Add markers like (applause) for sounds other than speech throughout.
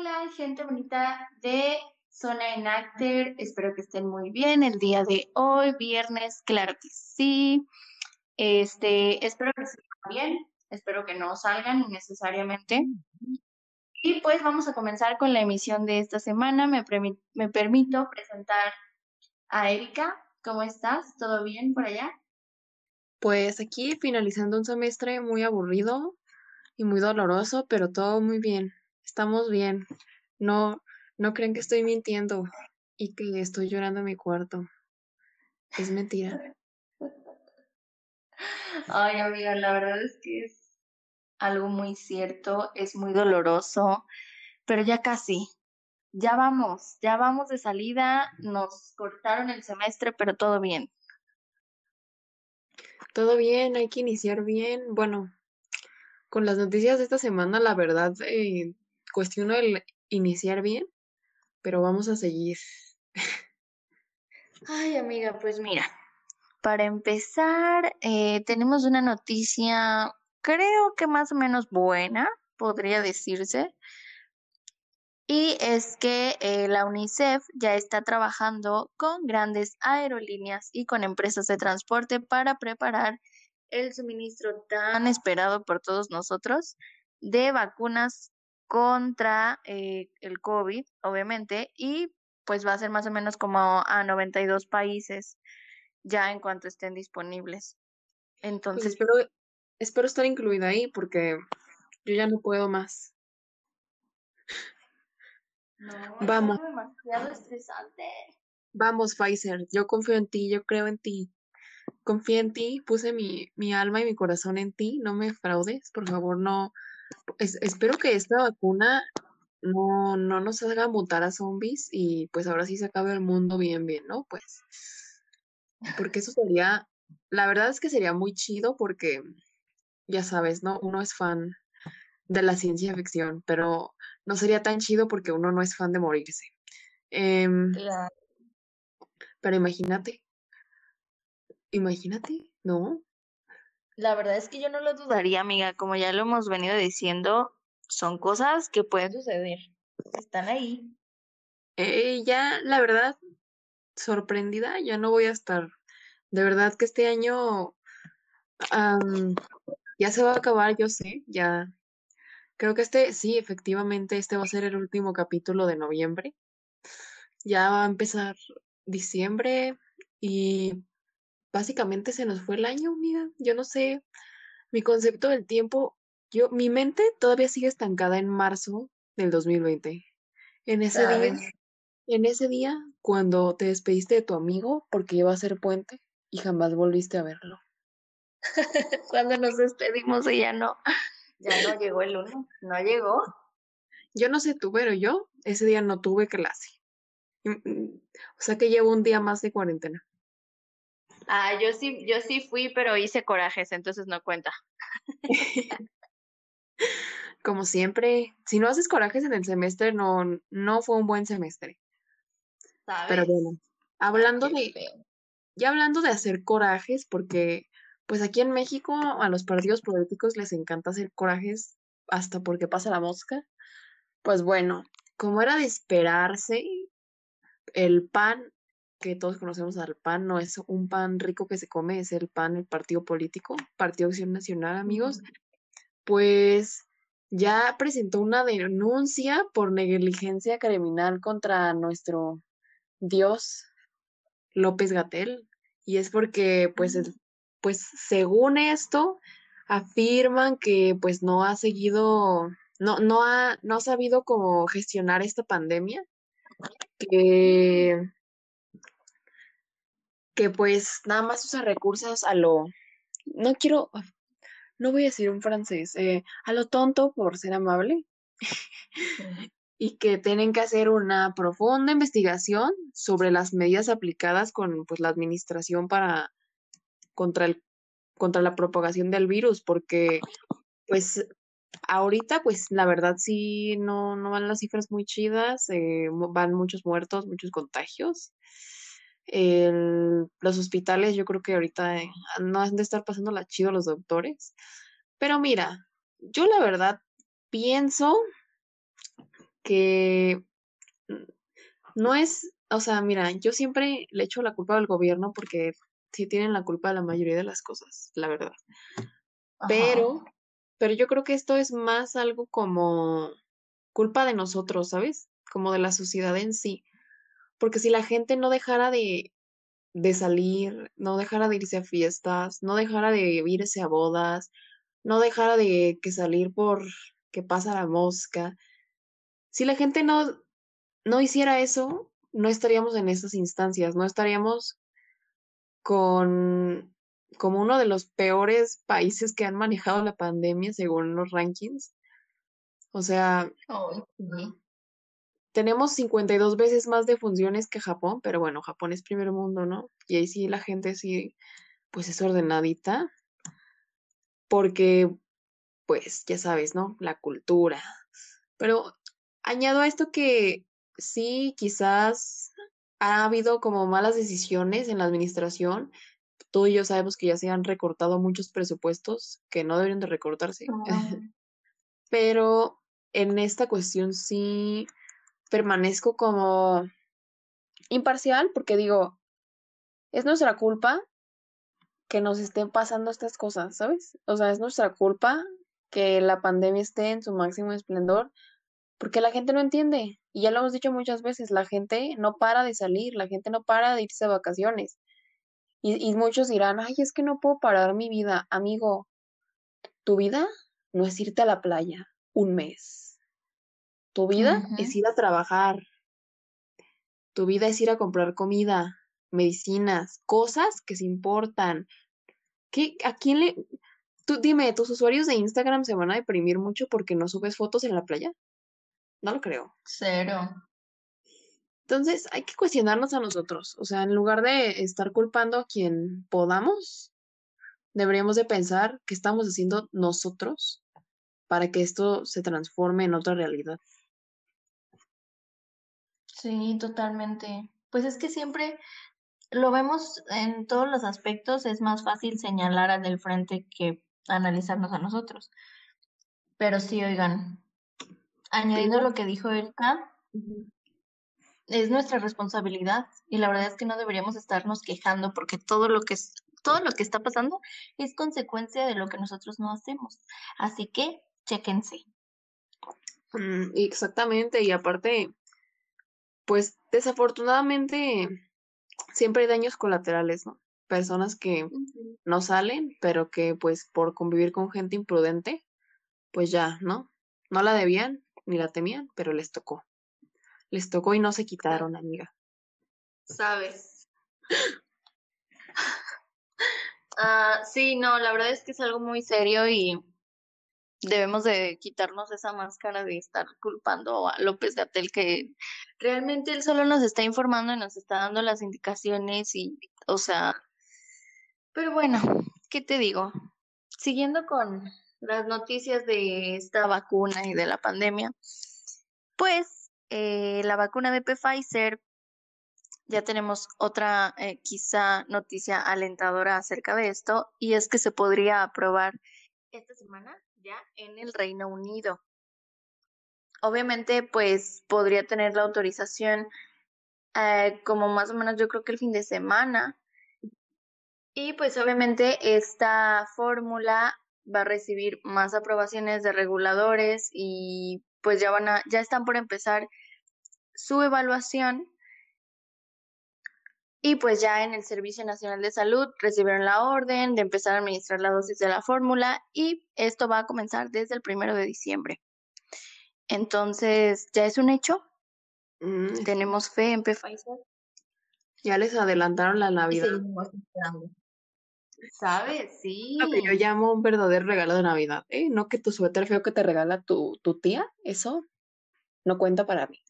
Hola, gente bonita de Zona Enacter. Espero que estén muy bien el día de hoy, viernes, claro que sí. Este, espero que estén bien, espero que no salgan innecesariamente. Y pues vamos a comenzar con la emisión de esta semana. Me, me permito presentar a Erika. ¿Cómo estás? ¿Todo bien por allá? Pues aquí finalizando un semestre muy aburrido y muy doloroso, pero todo muy bien. Estamos bien. No, no creen que estoy mintiendo y que estoy llorando en mi cuarto. Es mentira. (laughs) Ay, amiga, la verdad es que es algo muy cierto, es muy doloroso, pero ya casi, ya vamos, ya vamos de salida, nos cortaron el semestre, pero todo bien. Todo bien, hay que iniciar bien. Bueno, con las noticias de esta semana, la verdad, eh, cuestiono el iniciar bien, pero vamos a seguir. Ay, amiga, pues mira, para empezar, eh, tenemos una noticia, creo que más o menos buena, podría decirse. Y es que eh, la UNICEF ya está trabajando con grandes aerolíneas y con empresas de transporte para preparar el suministro tan esperado por todos nosotros de vacunas contra eh, el COVID, obviamente, y pues va a ser más o menos como a 92 países ya en cuanto estén disponibles. Pues Entonces, espero, espero estar incluida ahí porque yo ya no puedo más. No, Vamos. demasiado estresante. Vamos, Pfizer, yo confío en ti, yo creo en ti. Confío en ti, puse mi, mi alma y mi corazón en ti, no me fraudes, por favor, no. Espero que esta vacuna no, no nos haga mutar a zombies y pues ahora sí se acabe el mundo bien, bien, ¿no? Pues, porque eso sería, la verdad es que sería muy chido porque, ya sabes, ¿no? Uno es fan de la ciencia ficción, pero no sería tan chido porque uno no es fan de morirse. Em, pero imagínate, imagínate, ¿no? La verdad es que yo no lo dudaría, amiga, como ya lo hemos venido diciendo, son cosas que pueden suceder, están ahí. Ya, la verdad, sorprendida, ya no voy a estar. De verdad que este año ya se va a acabar, yo sé, ya Creo que este, sí, efectivamente, este va a ser el último capítulo de noviembre. Ya va a empezar diciembre y básicamente se nos fue el año, mira, yo no sé, mi concepto del tiempo, yo, mi mente todavía sigue estancada en marzo del 2020. En ese día, en ese día, cuando te despediste de tu amigo porque iba a ser puente y jamás volviste a verlo. (laughs) cuando nos despedimos ella no. Ya no llegó el lunes, no llegó. Yo no sé tú, pero yo ese día no tuve clase. Mm, mm, o sea que llevo un día más de cuarentena. Ah, yo sí, yo sí fui, pero hice corajes, entonces no cuenta. (laughs) Como siempre, si no haces corajes en el semestre, no, no fue un buen semestre. Pero bueno, hablando de, ya hablando de hacer corajes, porque pues aquí en México a los partidos políticos les encanta hacer corajes hasta porque pasa la mosca. Pues bueno, como era de esperarse, el pan, que todos conocemos al pan, no es un pan rico que se come, es el pan, el partido político, Partido Acción Nacional, amigos, pues ya presentó una denuncia por negligencia criminal contra nuestro Dios López Gatel. Y es porque, pues, pues según esto, afirman que pues no ha seguido, no, no ha, no ha sabido cómo gestionar esta pandemia, que, que pues nada más usa recursos a lo, no quiero, no voy a decir un francés, eh, a lo tonto por ser amable, (laughs) y que tienen que hacer una profunda investigación sobre las medidas aplicadas con pues la administración para contra, el, contra la propagación del virus, porque pues ahorita pues la verdad sí no, no van las cifras muy chidas, eh, van muchos muertos, muchos contagios. Los hospitales yo creo que ahorita eh, no han de estar pasando la chido los doctores. Pero mira, yo la verdad pienso que no es, o sea, mira, yo siempre le echo la culpa al gobierno porque sí tienen la culpa de la mayoría de las cosas, la verdad. Pero, pero yo creo que esto es más algo como culpa de nosotros, ¿sabes? Como de la sociedad en sí. Porque si la gente no dejara de, de salir, no dejara de irse a fiestas, no dejara de irse a bodas, no dejara de que salir por que pasa la mosca, si la gente no, no hiciera eso, no estaríamos en esas instancias, no estaríamos con como uno de los peores países que han manejado la pandemia según los rankings. O sea, tenemos 52 veces más de funciones que Japón, pero bueno, Japón es primer mundo, ¿no? Y ahí sí la gente sí, pues es ordenadita, porque, pues, ya sabes, ¿no? La cultura. Pero añado a esto que sí, quizás ha habido como malas decisiones en la administración. Tú y yo sabemos que ya se han recortado muchos presupuestos que no deberían de recortarse. (laughs) Pero en esta cuestión sí permanezco como imparcial porque digo, es nuestra culpa que nos estén pasando estas cosas, ¿sabes? O sea, es nuestra culpa que la pandemia esté en su máximo esplendor, porque la gente no entiende. Y ya lo hemos dicho muchas veces, la gente no para de salir, la gente no para de irse de vacaciones. Y, y muchos dirán, ay, es que no puedo parar mi vida. Amigo, tu vida no es irte a la playa un mes. Tu vida es ir a trabajar. Tu vida es ir a comprar comida, medicinas, cosas que se importan. ¿Qué, ¿A quién le...? Tú dime, ¿tus usuarios de Instagram se van a deprimir mucho porque no subes fotos en la playa? No lo creo. Cero. Entonces hay que cuestionarnos a nosotros. O sea, en lugar de estar culpando a quien podamos, deberíamos de pensar qué estamos haciendo nosotros para que esto se transforme en otra realidad. Sí, totalmente. Pues es que siempre lo vemos en todos los aspectos, es más fácil señalar al del frente que analizarnos a nosotros. Pero sí, oigan, añadiendo lo que dijo Erika, es nuestra responsabilidad y la verdad es que no deberíamos estarnos quejando porque todo lo que es, todo lo que está pasando es consecuencia de lo que nosotros no hacemos. Así que chéquense. Mm, exactamente, y aparte, pues desafortunadamente siempre hay daños colaterales, ¿no? Personas que no salen, pero que pues por convivir con gente imprudente, pues ya, ¿no? No la debían ni la temían, pero les tocó. Les tocó y no se quitaron, amiga. Sabes. (laughs) Ah, sí, no, la verdad es que es algo muy serio y debemos de quitarnos esa máscara de estar culpando a López Gatel que realmente él solo nos está informando y nos está dando las indicaciones y, o sea, pero bueno, ¿qué te digo? Siguiendo con las noticias de esta vacuna y de la pandemia, pues eh, la vacuna de Pfizer, ya tenemos otra eh, quizá noticia alentadora acerca de esto, y es que se podría aprobar esta semana ya en el Reino Unido. Obviamente, pues podría tener la autorización eh, como más o menos yo creo que el fin de semana. Y pues obviamente esta fórmula va a recibir más aprobaciones de reguladores y pues ya van a, ya están por empezar su evaluación y pues ya en el Servicio Nacional de Salud recibieron la orden de empezar a administrar la dosis de la fórmula y esto va a comenzar desde el primero de diciembre. Entonces, ya es un hecho. Mm. Tenemos fe en Pfizer. Ya les adelantaron la Navidad. ¿Sabes? Sí. Lo que yo llamo un verdadero regalo de Navidad. ¿eh? No que tu suéter feo que te regala tu, tu tía, eso no cuenta para mí.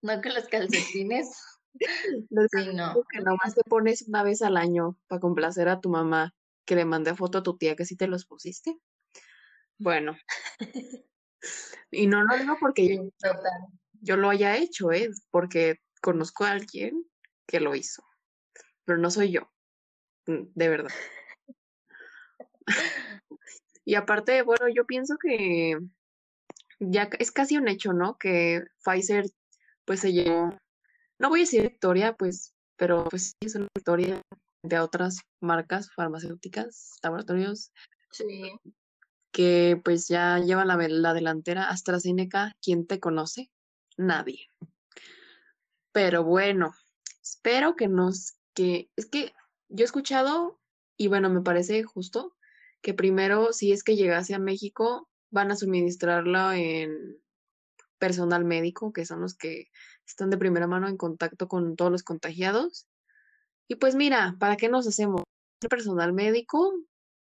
No que los calcetines. (laughs) Los no. que nomás te pones una vez al año para complacer a tu mamá, que le mandé foto a tu tía que sí te los pusiste. Bueno. (laughs) y no lo digo porque yo, yo, lo haya hecho, ¿eh? porque conozco a alguien que lo hizo. Pero no soy yo. Mm, de verdad. (laughs) y aparte, bueno, yo pienso que ya es casi un hecho, ¿no? Que Pfizer pues se llevó, no voy a decir victoria, pues, pero pues sí es una victoria de otras marcas farmacéuticas, laboratorios. Sí. Que pues ya llevan la, la delantera. AstraZeneca, ¿quién te conoce? Nadie. Pero bueno, espero que nos, que, es que yo he escuchado, y bueno, me parece justo, que primero, si es que llegase a México, van a suministrarla en personal médico, que son los que están de primera mano en contacto con todos los contagiados. Y pues mira, ¿para qué nos hacemos? Personal médico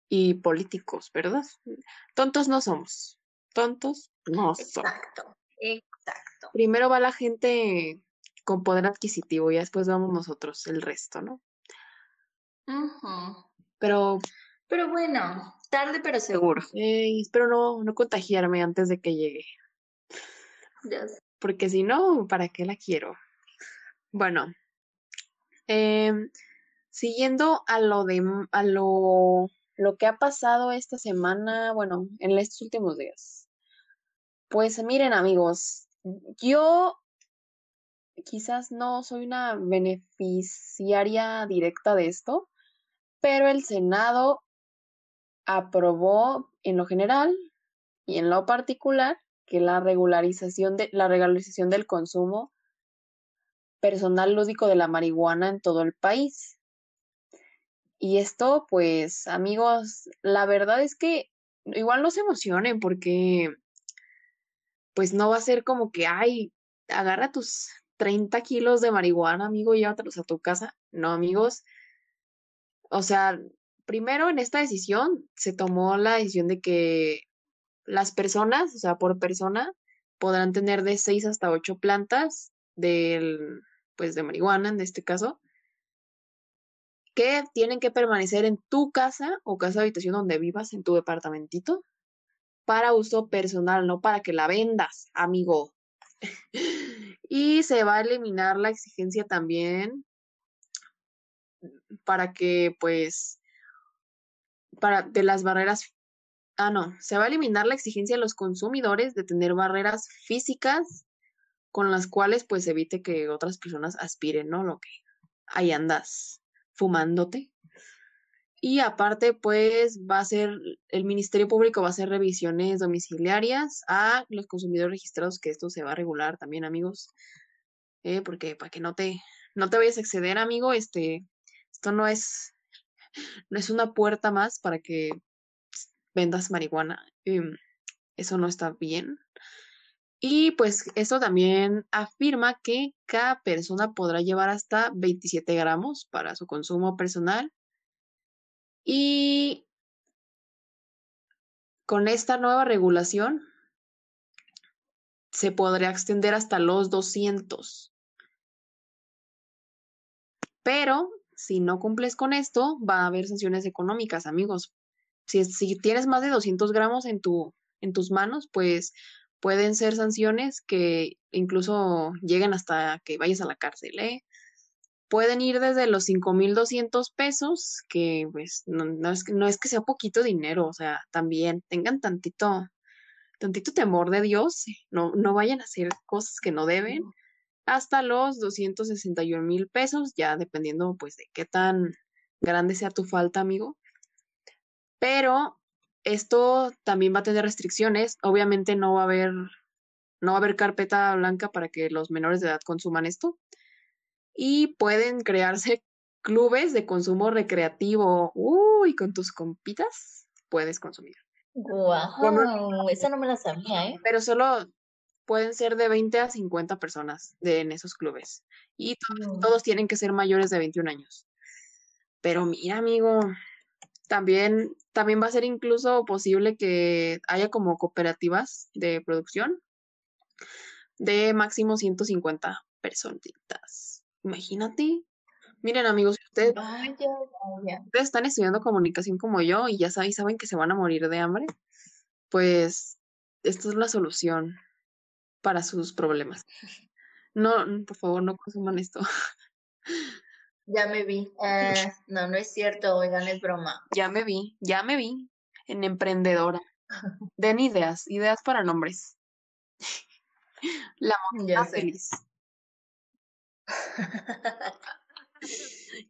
y políticos, ¿verdad? Tontos no somos. Tontos no somos. Exacto, exacto. Primero va la gente con poder adquisitivo y después vamos nosotros, el resto, ¿no? Pero. Pero bueno, tarde pero seguro. espero no, no contagiarme antes de que llegue. Porque si no, ¿para qué la quiero? Bueno, em, siguiendo a lo de a lo, lo que ha pasado esta semana, bueno, en estos últimos días. Pues miren, amigos, yo quizás no soy una beneficiaria directa de esto, pero el Senado aprobó en lo general y en lo particular que la regularización de la regularización del consumo personal lúdico de la marihuana en todo el país. Y esto, pues, amigos, la verdad es que igual no se emocionen porque pues no va a ser como que, ay, agarra tus 30 kilos de marihuana, amigo, y llévatelos a tu casa. No, amigos. O sea, primero en esta decisión se tomó la decisión de que las personas, o sea, por persona, podrán tener de 6 hasta 8 plantas del, pues, de marihuana en este caso, que tienen que permanecer en tu casa o casa de habitación donde vivas, en tu departamentito, para uso personal, no para que la vendas, amigo. (laughs) y se va a eliminar la exigencia también para que, pues, para de las barreras ah, no, se va a eliminar la exigencia de los consumidores de tener barreras físicas con las cuales pues evite que otras personas aspiren, ¿no? Lo que ahí andas fumándote. Y aparte, pues va a ser, el Ministerio Público va a hacer revisiones domiciliarias a los consumidores registrados, que esto se va a regular también, amigos. Eh, porque para que no te, no te vayas a exceder, amigo, este, esto no es, no es una puerta más para que vendas marihuana. Em, eso no está bien. Y pues eso también afirma que cada persona podrá llevar hasta 27 gramos para su consumo personal. Y con esta nueva regulación se podría extender hasta los 200. Pero si no cumples con esto, va a haber sanciones económicas, amigos. Si, si tienes más de 200 gramos en, tu, en tus manos, pues pueden ser sanciones que incluso lleguen hasta que vayas a la cárcel. ¿eh? Pueden ir desde los 5.200 pesos, que pues no, no, es, no es que sea poquito dinero, o sea, también tengan tantito, tantito temor de Dios, no, no vayan a hacer cosas que no deben, hasta los 261 mil pesos, ya dependiendo pues de qué tan grande sea tu falta, amigo. Pero esto también va a tener restricciones. Obviamente no va a haber, no va a haber carpeta blanca para que los menores de edad consuman esto. Y pueden crearse (laughs) clubes de consumo recreativo. Uy, con tus compitas puedes consumir. Wow, esa no me la sabía, ¿eh? Pero solo pueden ser de 20 a 50 personas de, en esos clubes. Y mm. todos tienen que ser mayores de 21 años. Pero mira, amigo, también, también va a ser incluso posible que haya como cooperativas de producción de máximo 150 personitas. Imagínate. Miren, amigos, ustedes, ustedes están estudiando comunicación como yo y ya saben, saben que se van a morir de hambre, pues esta es la solución para sus problemas. (laughs) No, por favor, no consuman esto. (laughs) Ya me vi. Eh, (laughs) no, no es cierto, oigan, es broma. Ya me vi, ya me vi en emprendedora. (laughs) Den ideas, ideas para nombres. (laughs) La monja feliz.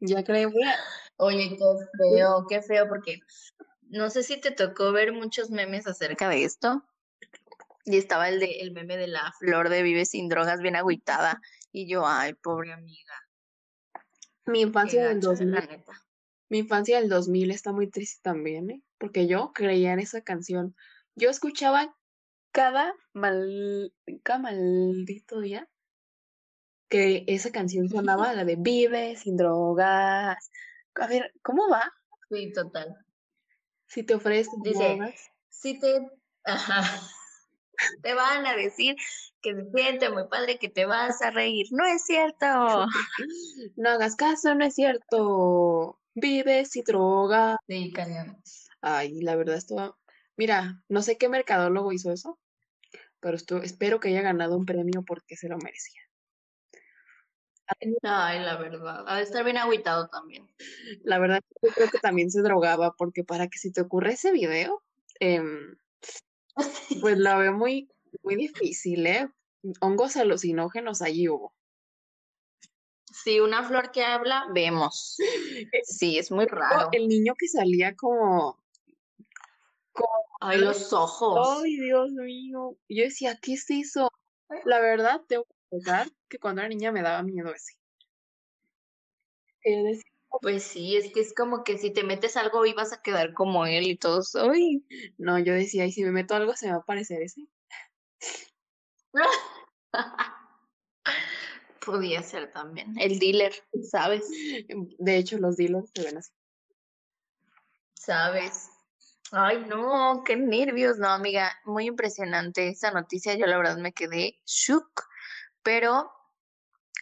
ya creo. Oye, qué feo, qué feo, porque no sé si te tocó ver muchos memes acerca de esto. Y estaba el de el meme de la flor de vive sin drogas bien agüitada. Y yo, ay, pobre amiga. Mi infancia del 2000. Mi infancia del 2000 está muy triste también, ¿eh? Porque yo creía en esa canción. Yo escuchaba cada, mal, cada maldito día que esa canción sonaba, la de Vive sin drogas. A ver, ¿cómo va? Sí, total. Si te ofreces Dice, si te... Ajá. (laughs) Te van a decir que se siente muy padre, que te vas a reír. No es cierto. (laughs) No hagas caso, no es cierto. Vives y droga. Sí, cañón. Ay, la verdad, esto. Mira, no sé qué mercadólogo hizo eso, pero esto, espero que haya ganado un premio porque se lo merecía. Ay, la verdad. Ha de estar bien agüitado también. La verdad, yo creo que también se drogaba, porque para que si te ocurre ese video, em, (laughs) pues la veo muy, muy difícil, ¿eh? Hongos alucinógenos allí hubo. Sí, una flor que habla, vemos. (laughs) Sí, es muy raro. El niño que salía como. Ay, los ojos. Ay, Dios mío. Yo decía, ¿qué es eso? La verdad, tengo que pensar que cuando era niña me daba miedo ese. Pues sí, es que es como que si te metes algo y vas a quedar como él y todos. Ay. No, yo decía, y si me meto algo se me va a parecer ese. (laughs) Podía ser también. El dealer, ¿sabes? De hecho, los dealers se ven así. ¿Sabes? Ay, no, qué nervios. No, amiga, muy impresionante esa noticia. Yo la verdad me quedé shook, pero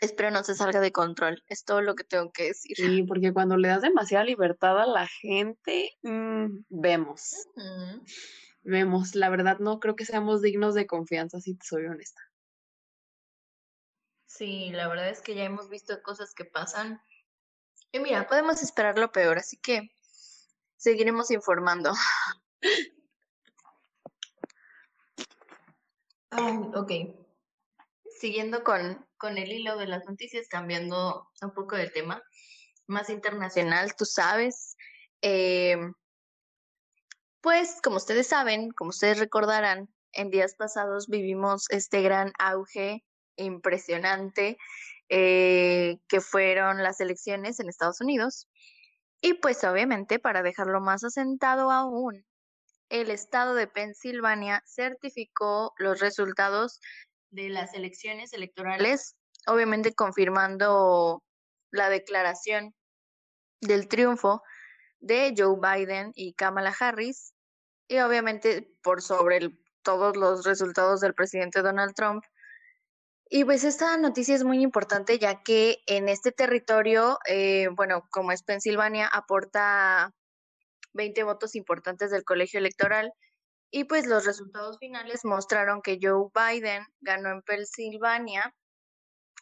espero no se salga de control. Es todo lo que tengo que decir. Sí, porque cuando le das demasiada libertad a la gente, mm, vemos. Vemos. La verdad, no creo que seamos dignos de confianza, si te soy honesta. Sí, la verdad es que ya hemos visto cosas que pasan. Y mira, podemos esperar lo peor, así que seguiremos informando. (laughs) ok. Siguiendo con, con el hilo de las noticias, cambiando un poco de tema, más internacional, tú sabes, eh, pues como ustedes saben, como ustedes recordarán, en días pasados vivimos este gran auge impresionante eh, que fueron las elecciones en Estados Unidos. Y pues obviamente, para dejarlo más asentado aún, el estado de Pensilvania certificó los resultados de las elecciones electorales, obviamente confirmando la declaración del triunfo de Joe Biden y Kamala Harris, y obviamente por sobre todos los resultados del presidente Donald Trump, y pues esta noticia es muy importante ya que en este territorio, eh, bueno, como es Pensilvania, aporta 20 votos importantes del colegio electoral y pues los resultados finales mostraron que Joe Biden ganó en Pensilvania.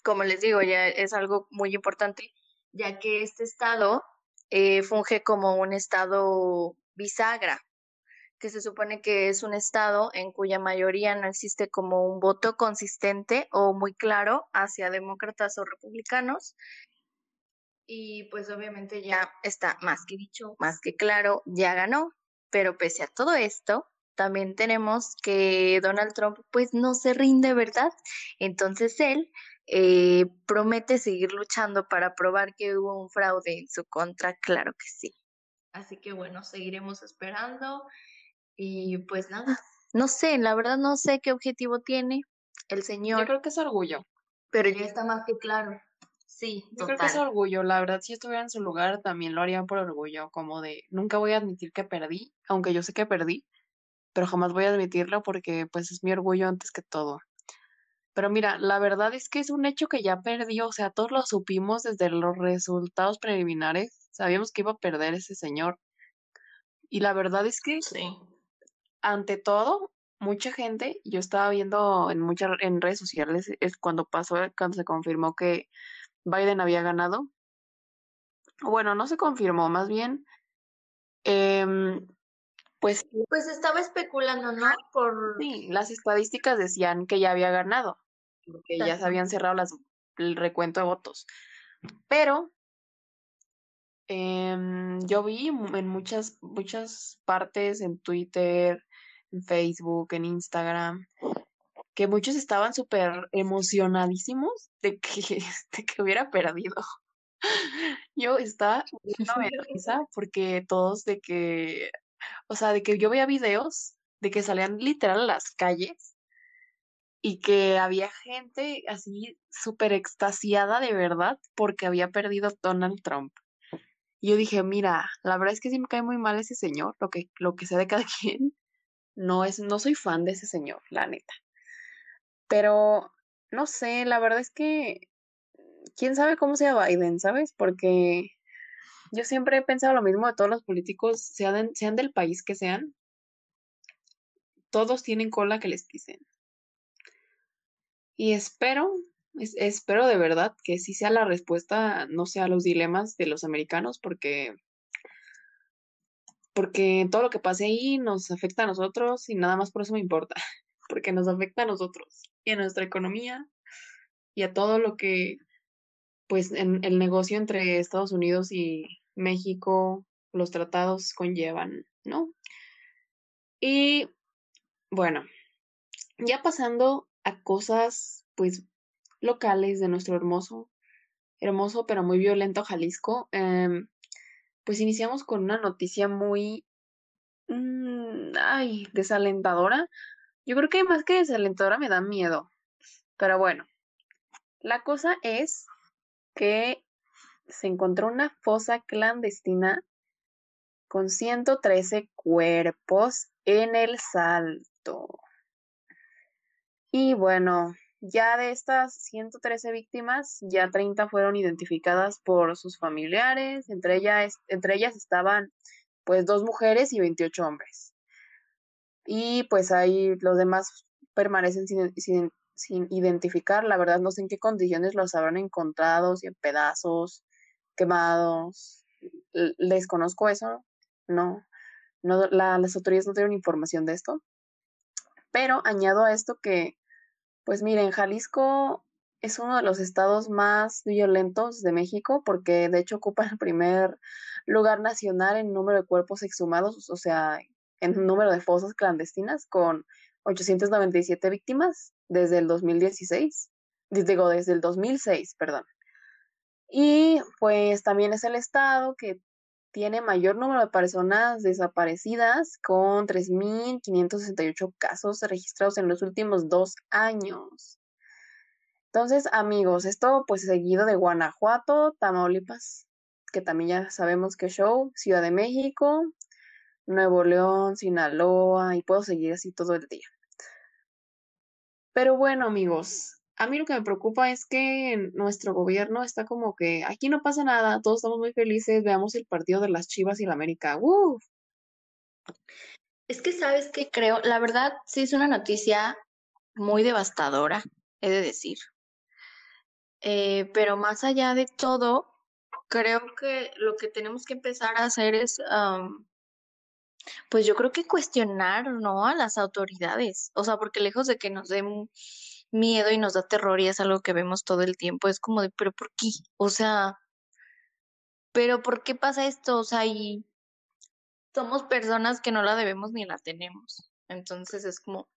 Como les digo, ya es algo muy importante, ya que este estado eh, funge como un estado bisagra que se supone que es un estado en cuya mayoría no existe como un voto consistente o muy claro hacia demócratas o republicanos. Y pues obviamente ya está más que dicho, más que claro, ya ganó. Pero pese a todo esto, también tenemos que Donald Trump pues no se rinde, ¿verdad? Entonces él eh, promete seguir luchando para probar que hubo un fraude en su contra, claro que sí. Así que bueno, seguiremos esperando y pues nada, no sé, la verdad no sé qué objetivo tiene el señor. Yo creo que es orgullo. Pero ya está más que claro. Sí, Yo creo que es orgullo. La verdad, si estuviera en su lugar, también lo haría por orgullo, como de nunca voy a admitir que perdí, aunque yo sé que perdí, pero jamás voy a admitirlo porque pues es mi orgullo antes que todo. Pero mira, la verdad es que es un hecho que ya perdió, o sea, todos lo supimos desde los resultados preliminares, sabíamos que iba a perder ese señor. Y la verdad es que sí ante todo, mucha gente, yo estaba viendo en muchas en redes sociales, es cuando pasó, cuando se confirmó que Biden había ganado. Bueno, no se confirmó, más bien em, pues... Pues estaba especulando, ¿no? Por... Sí, las estadísticas decían que ya había ganado, que ya se habían cerrado las, el recuento de votos. Pero em, yo vi en muchas, muchas partes, en Twitter, en Facebook, en Instagram, que muchos estaban súper emocionadísimos de que, (laughs) de que hubiera perdido. Yo estaba (laughs) de risa porque todos de que, o sea, de que yo veía videos de que salían literal a las calles y que había gente así súper extasiada de verdad porque había perdido Donald Trump. Y yo dije, mira, la verdad es que sí me cae muy mal ese señor, lo que, lo que sea de cada (laughs) quien. No es, no soy fan de ese señor, la neta. Pero, no sé, la verdad es que quién sabe cómo sea Biden, ¿sabes? Porque yo siempre he pensado lo mismo de todos los políticos, sean, sean del país que sean, todos tienen cola que les pisen. Y espero, espero de verdad que sí sea la respuesta, no sea los dilemas de los americanos, porque porque todo lo que pase ahí nos afecta a nosotros y nada más por eso me importa, (laughs) porque nos afecta a nosotros y a nuestra economía y a todo lo que pues en el negocio entre Estados Unidos y México, los tratados conllevan, ¿no? Y bueno, ya pasando a cosas pues locales de nuestro hermoso, hermoso pero muy violento Jalisco, em, pues iniciamos con una noticia muy, mm, ay, desalentadora. Yo creo que más que desalentadora me da miedo, pero bueno, la cosa es que se encontró una fosa clandestina con 113 cuerpos en el salto. Y bueno, ya de estas 113 víctimas, ya 30 fueron identificadas por sus familiares, entre ellas, entre ellas estaban pues dos mujeres y 28 hombres. Y pues ahí los demás permanecen sin, sin, sin identificar. La verdad no sé en qué condiciones los habrán encontrado, si en pedazos, quemados. Les conozco eso. No, no las autoridades no tienen información de esto. Pero añado a esto que, pues miren, Jalisco es uno de los estados más violentos de México porque de hecho ocupa el primer lugar nacional en número de cuerpos exhumados, o sea, en número de fosas clandestinas con 897 víctimas desde el 2016, digo, desde el 2006, perdón. Y pues también es el estado que tiene mayor número de personas desaparecidas con 3.568 casos registrados en los últimos dos años. Entonces, amigos, esto pues seguido de Guanajuato, Tamaulipas, que también ya sabemos que show, Ciudad de México, Nuevo León, Sinaloa, y puedo seguir así todo el día. Pero bueno, amigos, a mí lo que me preocupa es que nuestro gobierno está como que aquí no pasa nada, todos estamos muy felices, veamos el partido de las Chivas y la América. ¡Uf! Es que sabes que creo, la verdad sí es una noticia muy devastadora, he de decir. Eh, pero más allá de todo, creo que lo que tenemos que empezar a hacer es pues yo creo que cuestionar, ¿no? A las autoridades. O sea, porque lejos de que nos den miedo y nos da terror y es algo que vemos todo el tiempo, es como de, pero ¿por qué? O sea, pero ¿por qué pasa esto? O sea, y somos personas que no la debemos ni la tenemos. Entonces es como...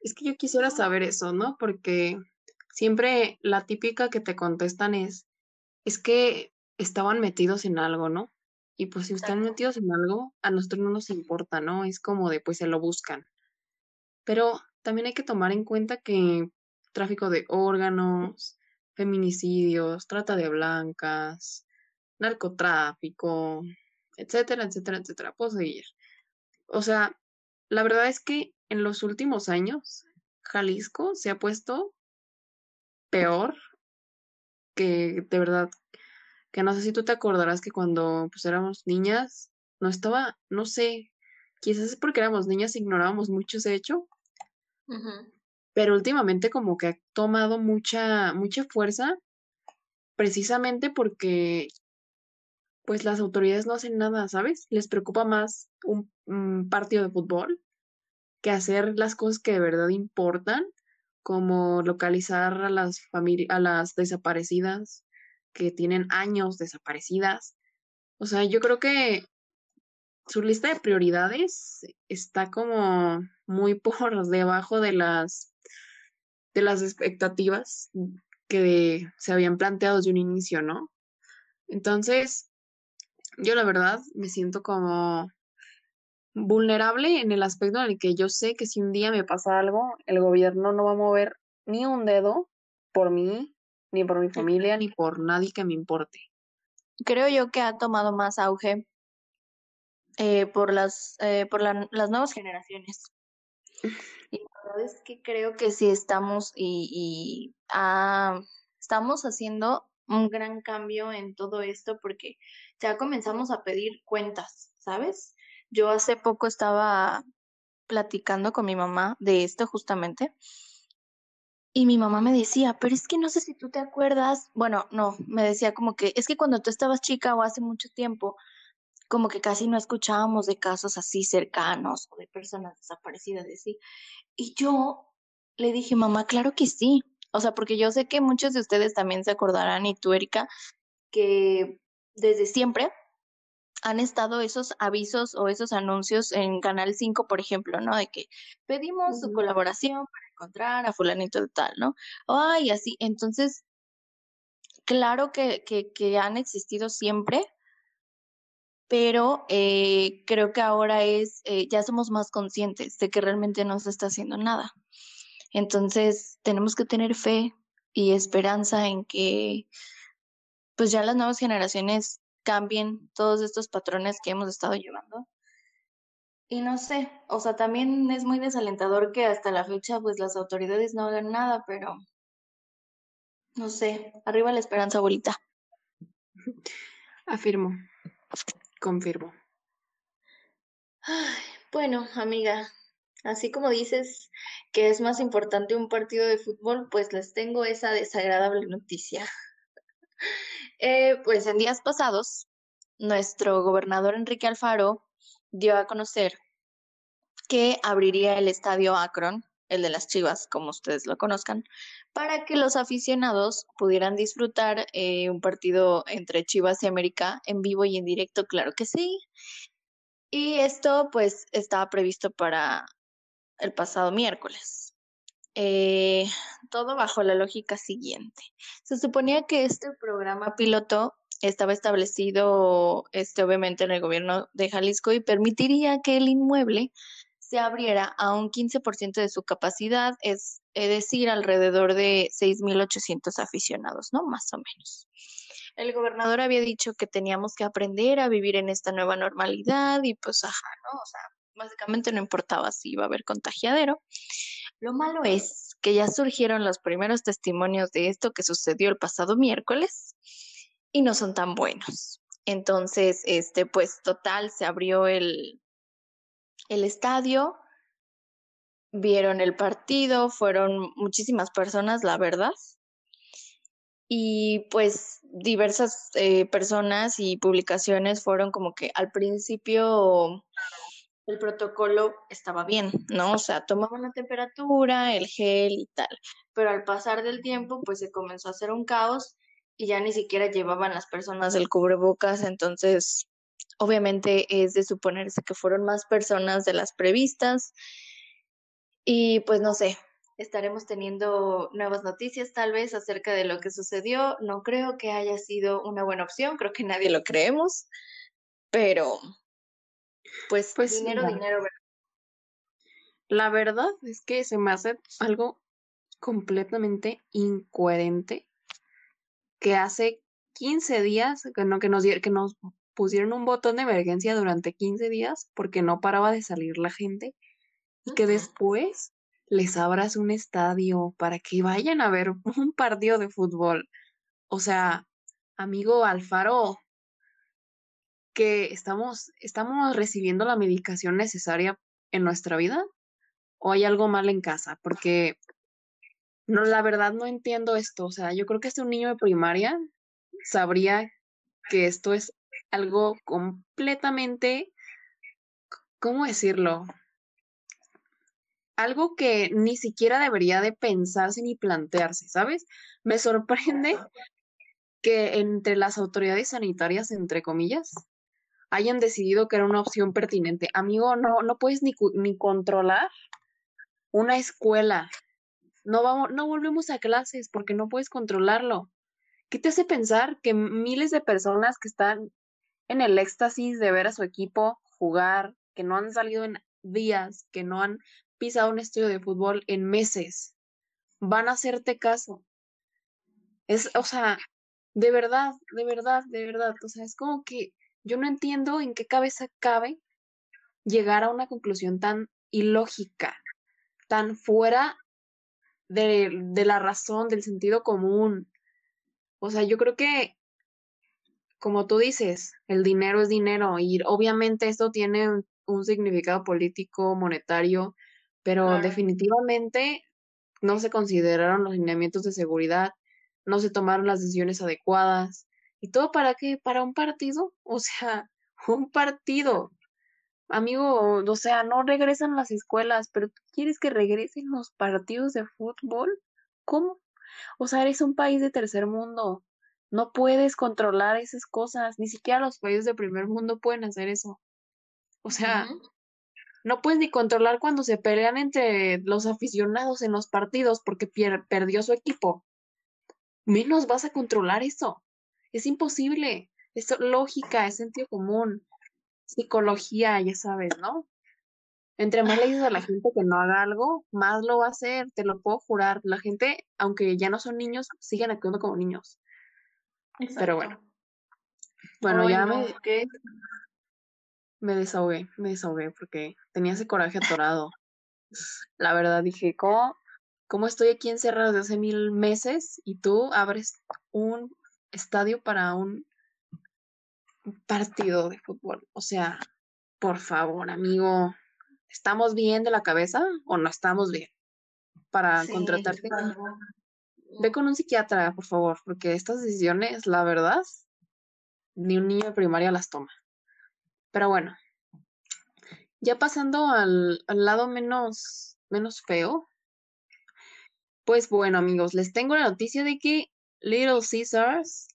Es que yo quisiera saber eso, ¿no? Porque siempre la típica que te contestan es, es que estaban metidos en algo, ¿no? Y pues si están metidos en algo, a nosotros no nos importa, ¿no? Es como de, pues se lo buscan. Pero también hay que tomar en cuenta que tráfico de órganos, feminicidios, trata de blancas, narcotráfico, etcétera, etcétera, etcétera. Puedo seguir. O sea, la verdad es que en los últimos años, Jalisco se ha puesto peor que de verdad que no sé si tú te acordarás que cuando pues éramos niñas, no estaba, no sé, quizás es porque éramos niñas ignorábamos mucho ese hecho, pero últimamente como que ha tomado mucha, mucha fuerza precisamente porque pues las autoridades no hacen nada, ¿sabes? Les preocupa más un, partido de fútbol que hacer las cosas que de verdad importan, como localizar a las a las desaparecidas que tienen años desaparecidas. O sea, yo creo que su lista de prioridades está como muy por debajo de las de las expectativas que se habían planteado desde un inicio, ¿no? Entonces, yo la verdad me siento como vulnerable en el aspecto en el que yo sé que si un día me pasa algo, el gobierno no va a mover ni un dedo por mí, ni por mi familia, ni por nadie que me importe. Creo yo que ha tomado más auge eh, por las eh, por las nuevas generaciones. Y la verdad es que creo que sí estamos y, y ah, estamos haciendo un gran cambio en todo esto porque ya comenzamos a pedir cuentas, ¿sabes? Yo hace poco estaba platicando con mi mamá de esto justamente. Y mi mamá me decía, pero es que no sé si tú te acuerdas, bueno, no, me decía como que es que cuando tú estabas chica o hace mucho tiempo, como que casi no escuchábamos de casos así cercanos o de personas desaparecidas, de sí. Y yo le dije, mamá, claro que sí. O sea, porque yo sé que muchos de ustedes también se acordarán, y tú, Erika, que desde siempre han estado esos avisos o esos anuncios en Canal 5, por ejemplo, ¿no? De que pedimos su colaboración para encontrar a fulanito de tal, ¿no? Ay, así. Entonces, claro que, que, que han existido siempre, pero eh, creo que ahora es, eh, ya somos más conscientes de que realmente no se está haciendo nada. Entonces, tenemos que tener fe y esperanza en que pues ya las nuevas generaciones cambien todos estos patrones que hemos estado llevando. Y no sé, o sea, también es muy desalentador que hasta la fecha pues las autoridades no hagan nada, pero no sé, arriba la esperanza, abuelita. Afirmo, confirmo. Ay, bueno, amiga, así como dices que es más importante un partido de fútbol, pues les tengo esa desagradable noticia. (laughs) Eh, pues en días pasados, nuestro gobernador Enrique Alfaro dio a conocer que abriría el estadio Akron, el de las Chivas, como ustedes lo conozcan, para que los aficionados pudieran disfrutar eh, un partido entre Chivas y América en vivo y en directo, claro que sí. Y esto pues estaba previsto para el pasado miércoles. Eh, todo bajo la lógica siguiente. Se suponía que este programa piloto estaba establecido, este, obviamente, en el gobierno de Jalisco y permitiría que el inmueble se abriera a un 15% de su capacidad, es, es decir, alrededor de 6.800 aficionados, ¿no? Más o menos. El gobernador había dicho que teníamos que aprender a vivir en esta nueva normalidad y pues, ajá, ¿no? O sea, básicamente no importaba si iba a haber contagiadero. Lo malo es que ya surgieron los primeros testimonios de esto que sucedió el pasado miércoles y no son tan buenos. Entonces, este, pues total, se abrió el, el estadio, vieron el partido, fueron muchísimas personas, la verdad. Y pues diversas eh, personas y publicaciones fueron como que al principio el protocolo estaba bien, ¿no? O sea, tomaban la temperatura, el gel y tal, pero al pasar del tiempo, pues se comenzó a hacer un caos y ya ni siquiera llevaban las personas el cubrebocas, entonces obviamente es de suponerse que fueron más personas de las previstas y pues no sé, estaremos teniendo nuevas noticias tal vez acerca de lo que sucedió. No creo que haya sido una buena opción, creo que nadie lo creemos, pero pues, pues dinero, dinero, ¿verdad? La verdad es que se me hace algo completamente incoherente que hace 15 días que, no, que, nos, que nos pusieron un botón de emergencia durante 15 días porque no paraba de salir la gente y que después les abras un estadio para que vayan a ver (laughs) un partido de fútbol. O sea, amigo Alfaro, que estamos, estamos recibiendo la medicación necesaria en nuestra vida o hay algo mal en casa, porque no, la verdad no entiendo esto. O sea, yo creo que este un niño de primaria sabría que esto es algo completamente ¿cómo decirlo? Algo que ni siquiera debería de pensarse ni plantearse, ¿sabes? Me sorprende que entre las autoridades sanitarias, entre comillas, hayan decidido que era una opción pertinente. Amigo, no, no puedes ni, ni controlar una escuela. No, vamos, no volvemos a clases porque no puedes controlarlo. ¿Qué te hace pensar que miles de personas que están en el éxtasis de ver a su equipo jugar, que no han salido en días, que no han pisado un estudio de fútbol en meses, van a hacerte caso. Es, o sea, de verdad, de verdad, de verdad, o sea, es como que yo no entiendo en qué cabeza cabe llegar a una conclusión tan ilógica, tan fuera de, de la razón, del sentido común. O sea, yo creo que como tú dices, el dinero es dinero y obviamente esto tiene un, significado político, monetario, pero definitivamente no se consideraron los lineamientos de seguridad, no se tomaron las decisiones adecuadas. ¿Y todo para qué? ¿Para un partido? O sea, (laughs) un partido. Amigo, o sea, no regresan las escuelas, pero ¿tú quieres que regresen los partidos de fútbol? ¿Cómo? O sea, eres un país de tercer mundo. No puedes controlar esas cosas, ni siquiera los países de primer mundo pueden hacer eso. O sea, no puedes ni controlar cuando se pelean entre los aficionados en los partidos porque perdió su equipo. Menos vas a controlar eso. Es imposible. Es lógica, es sentido común, psicología, ya sabes, ¿no? Entre más le dices a la gente que no haga algo, más lo va a hacer, te lo puedo jurar. La gente, aunque ya no son niños, siguen actuando como niños. Pero bueno. Bueno, ya me, me desahogué, me desahogué porque tenía ese coraje atorado. La verdad dije, ¿cómo, cómo estoy aquí encerrado desde hace mil meses y tú abres un estadio para un partido de fútbol? O sea, por favor, amigo, ¿estamos bien de la cabeza o no estamos bien para contratarte? Ve con un psiquiatra, por favor, porque estas decisiones, la verdad, ni un niño de primaria las toma. Pero bueno, ya pasando al, lado menos, menos feo, pues bueno, amigos, les tengo la noticia de que Little Caesars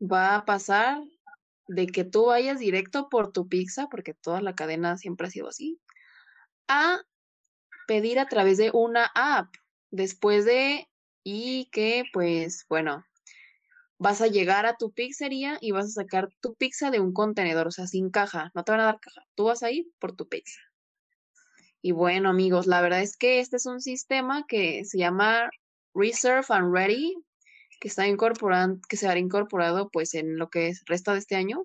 va a pasar de que tú vayas directo por tu pizza, porque toda la cadena siempre ha sido así, a pedir a través de una app. Después de y que pues bueno, vas a llegar a tu pizzería y vas a sacar tu pizza de un contenedor, o sea, sin caja, no te van a dar caja, tú vas a ir por tu pizza. Y bueno, amigos, la verdad es que este es un sistema que se llama Reserve and Ready, que está incorporando, que se hará incorporado pues en lo que resta de este año.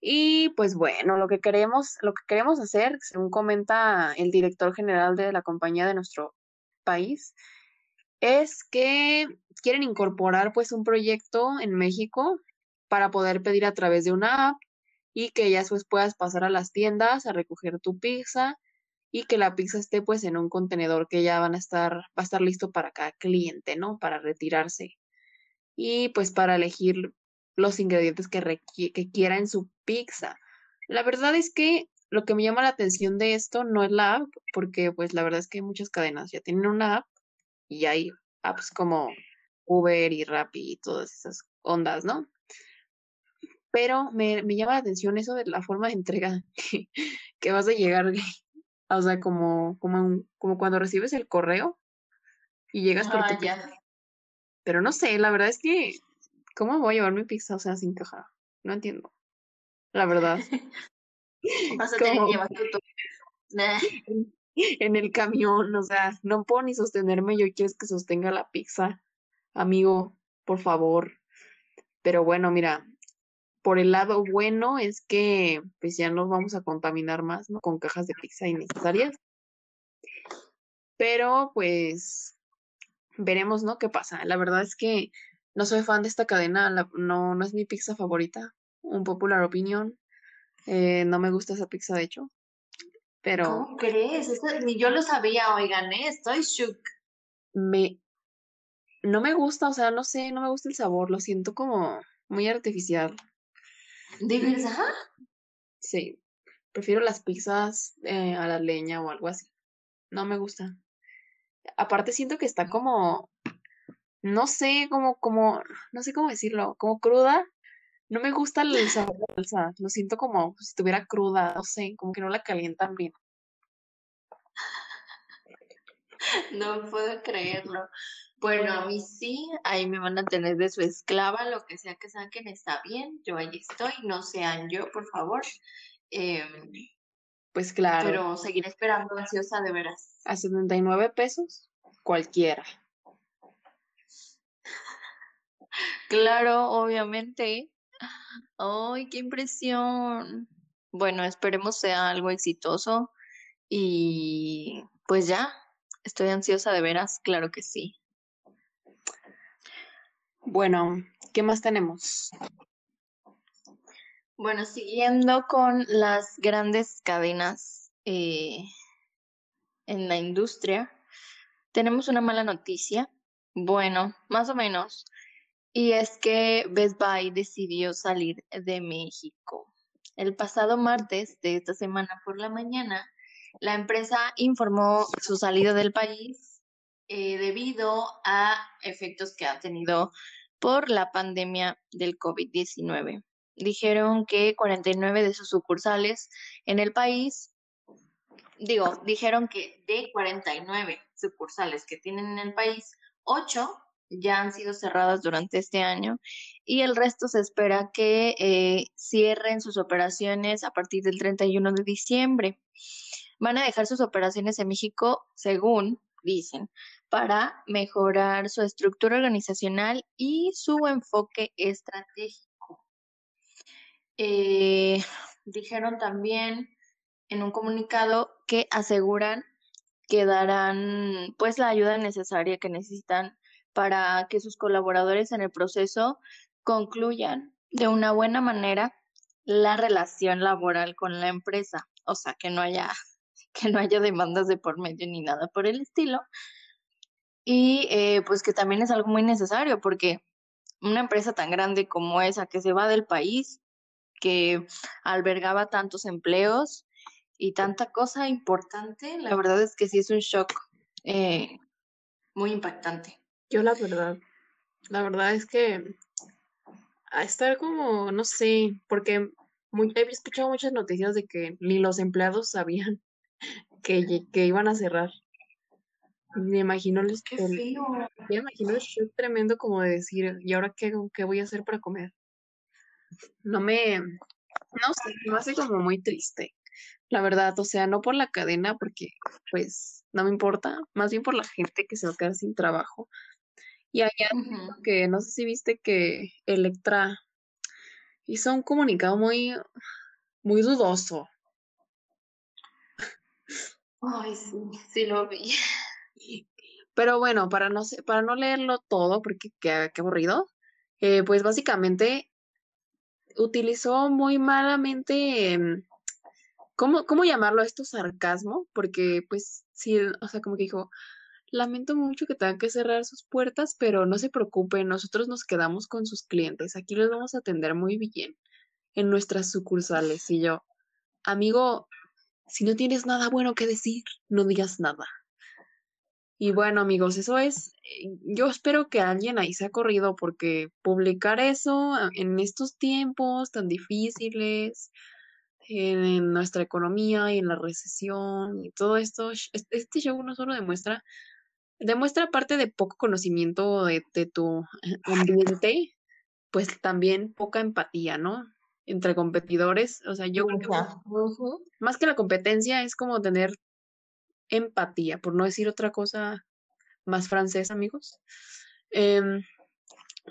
Y pues bueno, lo que queremos, lo que queremos hacer, según comenta el director general de la compañía de nuestro país, es que quieren incorporar pues un proyecto en México para poder pedir a través de una app y que ya después puedas pasar a las tiendas a recoger tu pizza y que la pizza esté pues en un contenedor que ya van a estar, va a estar listo para cada cliente, ¿no? Para retirarse. Y pues para elegir los ingredientes que, que quiera en su pizza. La verdad es que lo que me llama la atención de esto no es la app, porque pues la verdad es que muchas cadenas ya tienen una app y hay apps como Uber y Rappi y todas esas ondas, ¿no? Pero me, llama la atención eso de la forma de entrega que, vas a llegar, (laughs) o sea, como, como, como cuando recibes el correo y llegas por tu Pero no sé, la verdad es que, ¿cómo voy a llevar mi pizza, o sea, sin caja? No entiendo. La verdad. Vas a tener que llevar tu... (laughs) (laughs) en el camión, o sea, no puedo ni sostenerme, yo quiero que sostenga la pizza, amigo, por favor. Pero bueno, mira, por el lado bueno es que pues ya no vamos a contaminar más, ¿no? Con cajas de pizza innecesarias. Pero pues veremos, ¿no? ¿Qué pasa? La verdad es que no soy fan de esta cadena, no, no es mi pizza favorita, un popular opinion. Eh, no me gusta esa pizza, de hecho. Pero. ¿Cómo crees? ni yo lo sabía, oigan, ¿eh? estoy shook. Me. No me gusta, o sea, no sé, no me gusta el sabor, lo siento como muy artificial. ¿De verdad? Sí. Prefiero las pizzas eh, a la leña o algo así. No me gusta. Aparte siento que está como, no sé, como, como, no sé cómo decirlo, como cruda. No me gusta el sabor de la salsa. Lo siento como si estuviera cruda, no sé, como que no la calientan bien. No puedo creerlo. Bueno, a mí sí, ahí me van a tener de su esclava, lo que sea que saquen está bien, yo ahí estoy, no sean yo, por favor. Em, pues claro. Pero seguiré esperando ansiosa de veras. A 79 pesos, cualquiera. (laughs) Claro, obviamente. ¡Ay, qué impresión! Bueno, esperemos sea algo exitoso y pues ya, estoy ansiosa de veras, claro que sí. Bueno, ¿qué más tenemos? Bueno, siguiendo con las grandes cadenas eh, en la industria, tenemos una mala noticia. Bueno, más o menos. Y es que Best Buy decidió salir de México. El pasado martes de esta semana por la mañana, la empresa informó su salida del país eh, debido a efectos que ha tenido por la pandemia del COVID-19. Dijeron que 49 de sus sucursales en el país, digo, dijeron que de 49 sucursales que tienen en el país, 8 ya han sido cerradas durante este año y el resto se espera que eh, cierren sus operaciones a partir del 31 de diciembre. Van a dejar sus operaciones en México, según dicen, para mejorar su estructura organizacional y su enfoque estratégico. Eh, dijeron también en un comunicado que aseguran que darán pues la ayuda necesaria que necesitan para que sus colaboradores en el proceso concluyan de una buena manera la relación laboral con la empresa, o sea, que no haya (laughs) que no haya demandas de por medio ni nada por el estilo. Y eh, pues que también es algo muy necesario porque una empresa tan grande como esa que se va del país, que albergaba tantos empleos y tanta cosa importante, la verdad es que sí es un shock eh, muy impactante. Yo la verdad, la verdad es que a estar como, no sé, porque he escuchado muchas noticias de que ni los empleados sabían (laughs) que, que iban a cerrar. Me imagino el, feo. me imagino el shock tremendo como de decir, ¿y ahora qué, qué voy a hacer para comer? No me, no sé, me hace como muy triste, la verdad, o sea, no por la cadena, porque pues no me importa, más bien por la gente que se va a quedar sin trabajo. Y allá, que no sé si viste que Electra hizo un comunicado muy, muy dudoso, Ay, sí, sí lo vi. Pero bueno, para no, para no leerlo todo, porque qué, aburrido, eh, pues básicamente utilizó muy malamente, em, ¿cómo, ¿cómo llamarlo esto? Sarcasmo, porque pues sí, o sea, como que dijo, lamento mucho que tengan que cerrar sus puertas, pero no se preocupen, nosotros nos quedamos con sus clientes, aquí les vamos a atender muy bien en nuestras sucursales. Y yo, amigo, si no tienes nada bueno que decir, no digas nada. Y bueno, amigos, eso es. Eh, yo espero que alguien ahí se ha corrido porque publicar eso en estos tiempos tan difíciles, en nuestra economía y en la recesión y todo esto, este show no solo demuestra, demuestra parte de poco conocimiento de, de tu ambiente, pues también poca empatía, ¿no? entre competidores. O sea, yo creo que más que la competencia es como tener empatía, por no decir otra cosa más francesa, amigos. Em,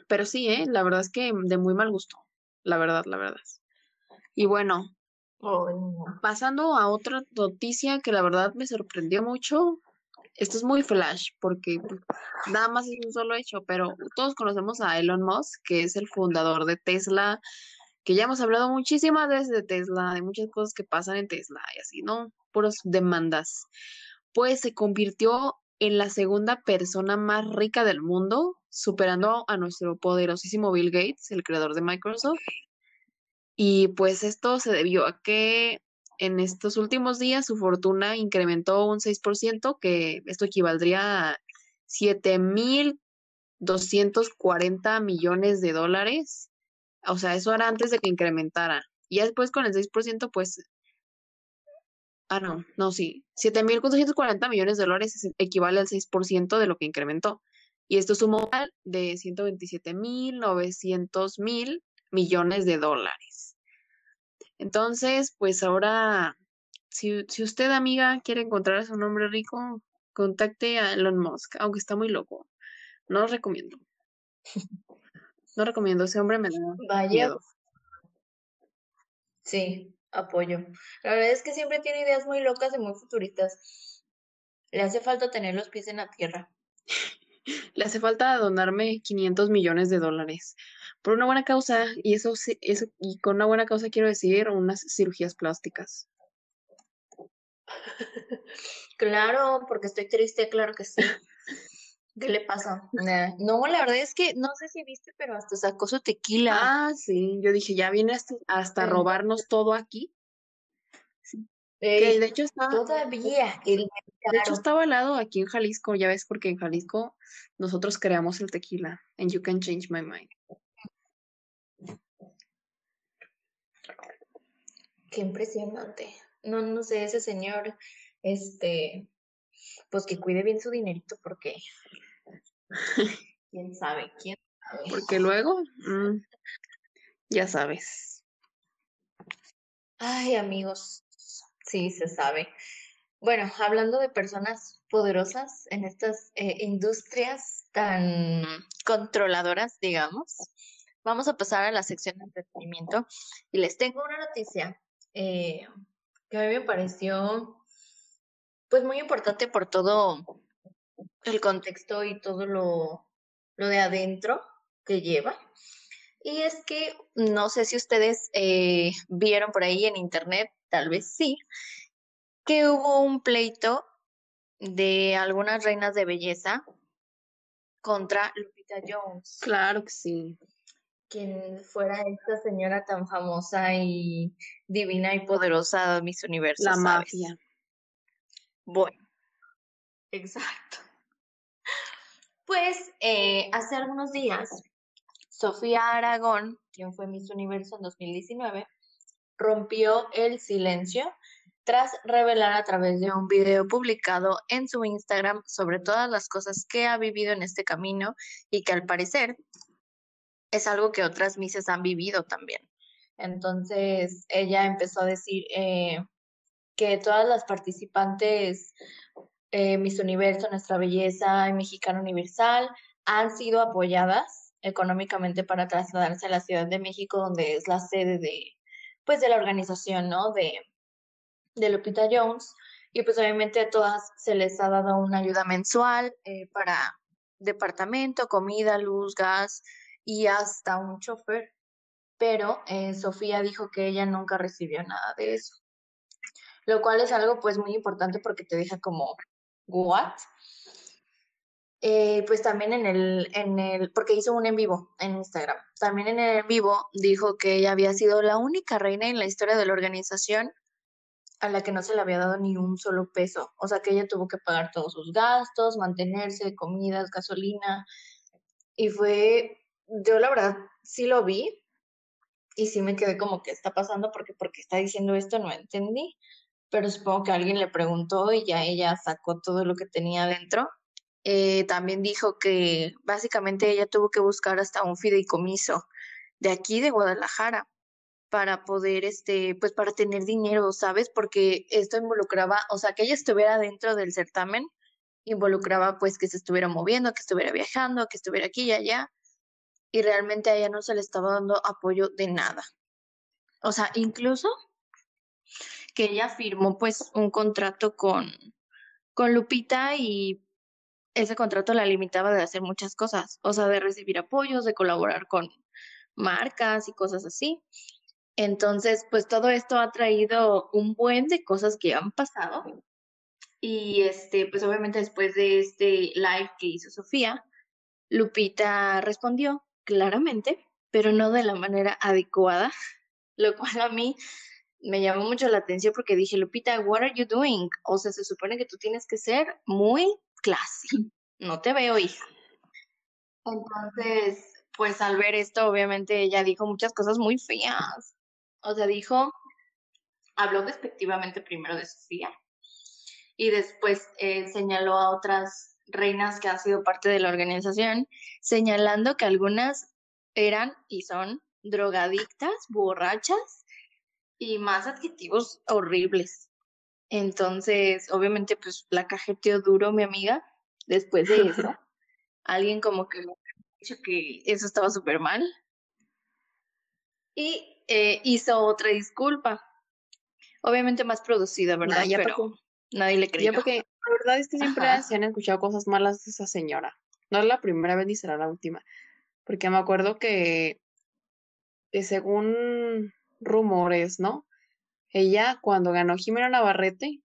pero sí, ¿eh? la verdad es que de muy mal gusto, la verdad, la verdad. Y bueno, pasando a otra noticia que la verdad me sorprendió mucho. Esto es muy flash porque pues, nada más es un solo hecho, pero todos conocemos a Elon Musk, que es el fundador de Tesla, que ya hemos hablado muchísimas veces de Tesla, de muchas cosas que pasan en Tesla y así, ¿no? Puras demandas. Pues se convirtió en la segunda persona más rica del mundo, superando a nuestro poderosísimo Bill Gates, el creador de Microsoft. Y pues esto se debió a que en estos últimos días su fortuna incrementó un 6%, que esto equivaldría a 7.240 millones de dólares. O sea, eso era antes de que incrementara. Y después con el 6%, pues... Ah, no, no, sí. 7.440 millones de dólares equivale al 6% de lo que incrementó. Y esto total de 127.900 mil millones de dólares. Entonces, pues ahora, si, si usted, amiga, quiere encontrar a su nombre rico, contacte a Elon Musk, aunque está muy loco. No lo recomiendo. (laughs) No recomiendo, ese hombre me da Vaya. miedo. Sí, apoyo. La verdad es que siempre tiene ideas muy locas y muy futuristas. Le hace falta tener los pies en la tierra. (laughs) Le hace falta donarme 500 millones de dólares por una buena causa y eso, eso y con una buena causa quiero decir unas cirugías plásticas. (laughs) Claro, porque estoy triste, claro que sí. ¿Qué le pasa? No, la verdad es que no sé si viste, pero hasta sacó su tequila. Ah, sí, yo dije, ya viene hasta, hasta robarnos todo aquí. Sí. de hecho está. Todavía. de hecho estaba al lado aquí en Jalisco, ya ves, porque en Jalisco nosotros creamos el tequila. And you can change my mind. Qué impresionante. No, no sé, ese señor, este, pues que cuide bien su dinerito porque quién sabe, quién sabe. Porque luego, mm, ya sabes. Ay, amigos, sí, se sabe. Bueno, hablando de personas poderosas en estas eh, industrias tan controladoras, digamos, vamos a pasar a la sección de entretenimiento y les tengo una noticia eh, que a mí me pareció pues muy importante por todo el contexto y todo lo, lo de adentro que lleva. Y es que no sé si ustedes eh, vieron por ahí en internet, tal vez sí, que hubo un pleito de algunas reinas de belleza contra Lupita Jones. Claro que sí quien fuera esta señora tan famosa y divina y poderosa Miss Universo. La mafia. Bueno, exacto. Pues eh, hace algunos días, Sofía Aragón, quien fue Miss Universo en 2019, rompió el silencio tras revelar a través de un video publicado en su Instagram sobre todas las cosas que ha vivido en este camino y que al parecer es algo que otras mises han vivido también. Entonces, ella empezó a decir eh, que todas las participantes eh, Miss Universo, Nuestra Belleza y Mexicana Universal han sido apoyadas económicamente para trasladarse a la Ciudad de México, donde es la sede de, pues, de la organización, ¿no? De, de Lupita Jones. Y pues obviamente a todas se les ha dado una ayuda mensual eh, para departamento, comida, luz, gas, y hasta un chofer, pero eh, Sofía dijo que ella nunca recibió nada de eso, lo cual es algo pues muy importante porque te deja como, ¿what? Eh, pues también en el, en el, porque hizo un en vivo en Instagram, también en el en vivo dijo que ella había sido la única reina en la historia de la organización a la que no se le había dado ni un solo peso, o sea que ella tuvo que pagar todos sus gastos, mantenerse, comidas, gasolina, y fue yo la verdad sí lo vi y sí me quedé como que está pasando porque porque está diciendo esto no entendí, pero supongo que alguien le preguntó y ya ella sacó todo lo que tenía dentro. Eh, también dijo que básicamente ella tuvo que buscar hasta un fideicomiso de aquí de Guadalajara para poder, este, pues para tener dinero, ¿sabes? Porque esto involucraba, o sea, que ella estuviera dentro del certamen, involucraba pues que se estuviera moviendo, que estuviera viajando, que estuviera aquí y allá y realmente a ella no se le estaba dando apoyo de nada. O sea, incluso que ella firmó pues un contrato con, con Lupita y ese contrato la limitaba de hacer muchas cosas, o sea, de recibir apoyos, de colaborar con marcas y cosas así. Entonces, pues todo esto ha traído un buen de cosas que han pasado. Y este, pues obviamente después de este live que hizo Sofía, Lupita respondió claramente, pero no de la manera adecuada, (laughs) lo cual a mí me llamó mucho la atención porque dije, Lupita, what are you doing? O sea, se supone que tú tienes que ser muy classy. (laughs) No te veo, hija. Entonces, pues al ver esto, obviamente ella dijo muchas cosas muy feas. O sea, dijo, habló despectivamente primero de Sofía y después eh, señaló a otras reinas que han sido parte de la organización, señalando que algunas eran y son drogadictas, borrachas y más adjetivos horribles. Entonces, obviamente, pues la cajeteó duro mi amiga después de eso. (laughs) Alguien como que me dicho que eso estaba súper mal. Y eh, hizo otra disculpa. Obviamente más producida, ¿verdad? ya Pero nadie le creía. porque la verdad es que siempre se han escuchado cosas malas de esa señora. No es la primera vez ni será la última. Porque me acuerdo que, que según rumores, ¿no? Ella cuando ganó Jimena Navarrete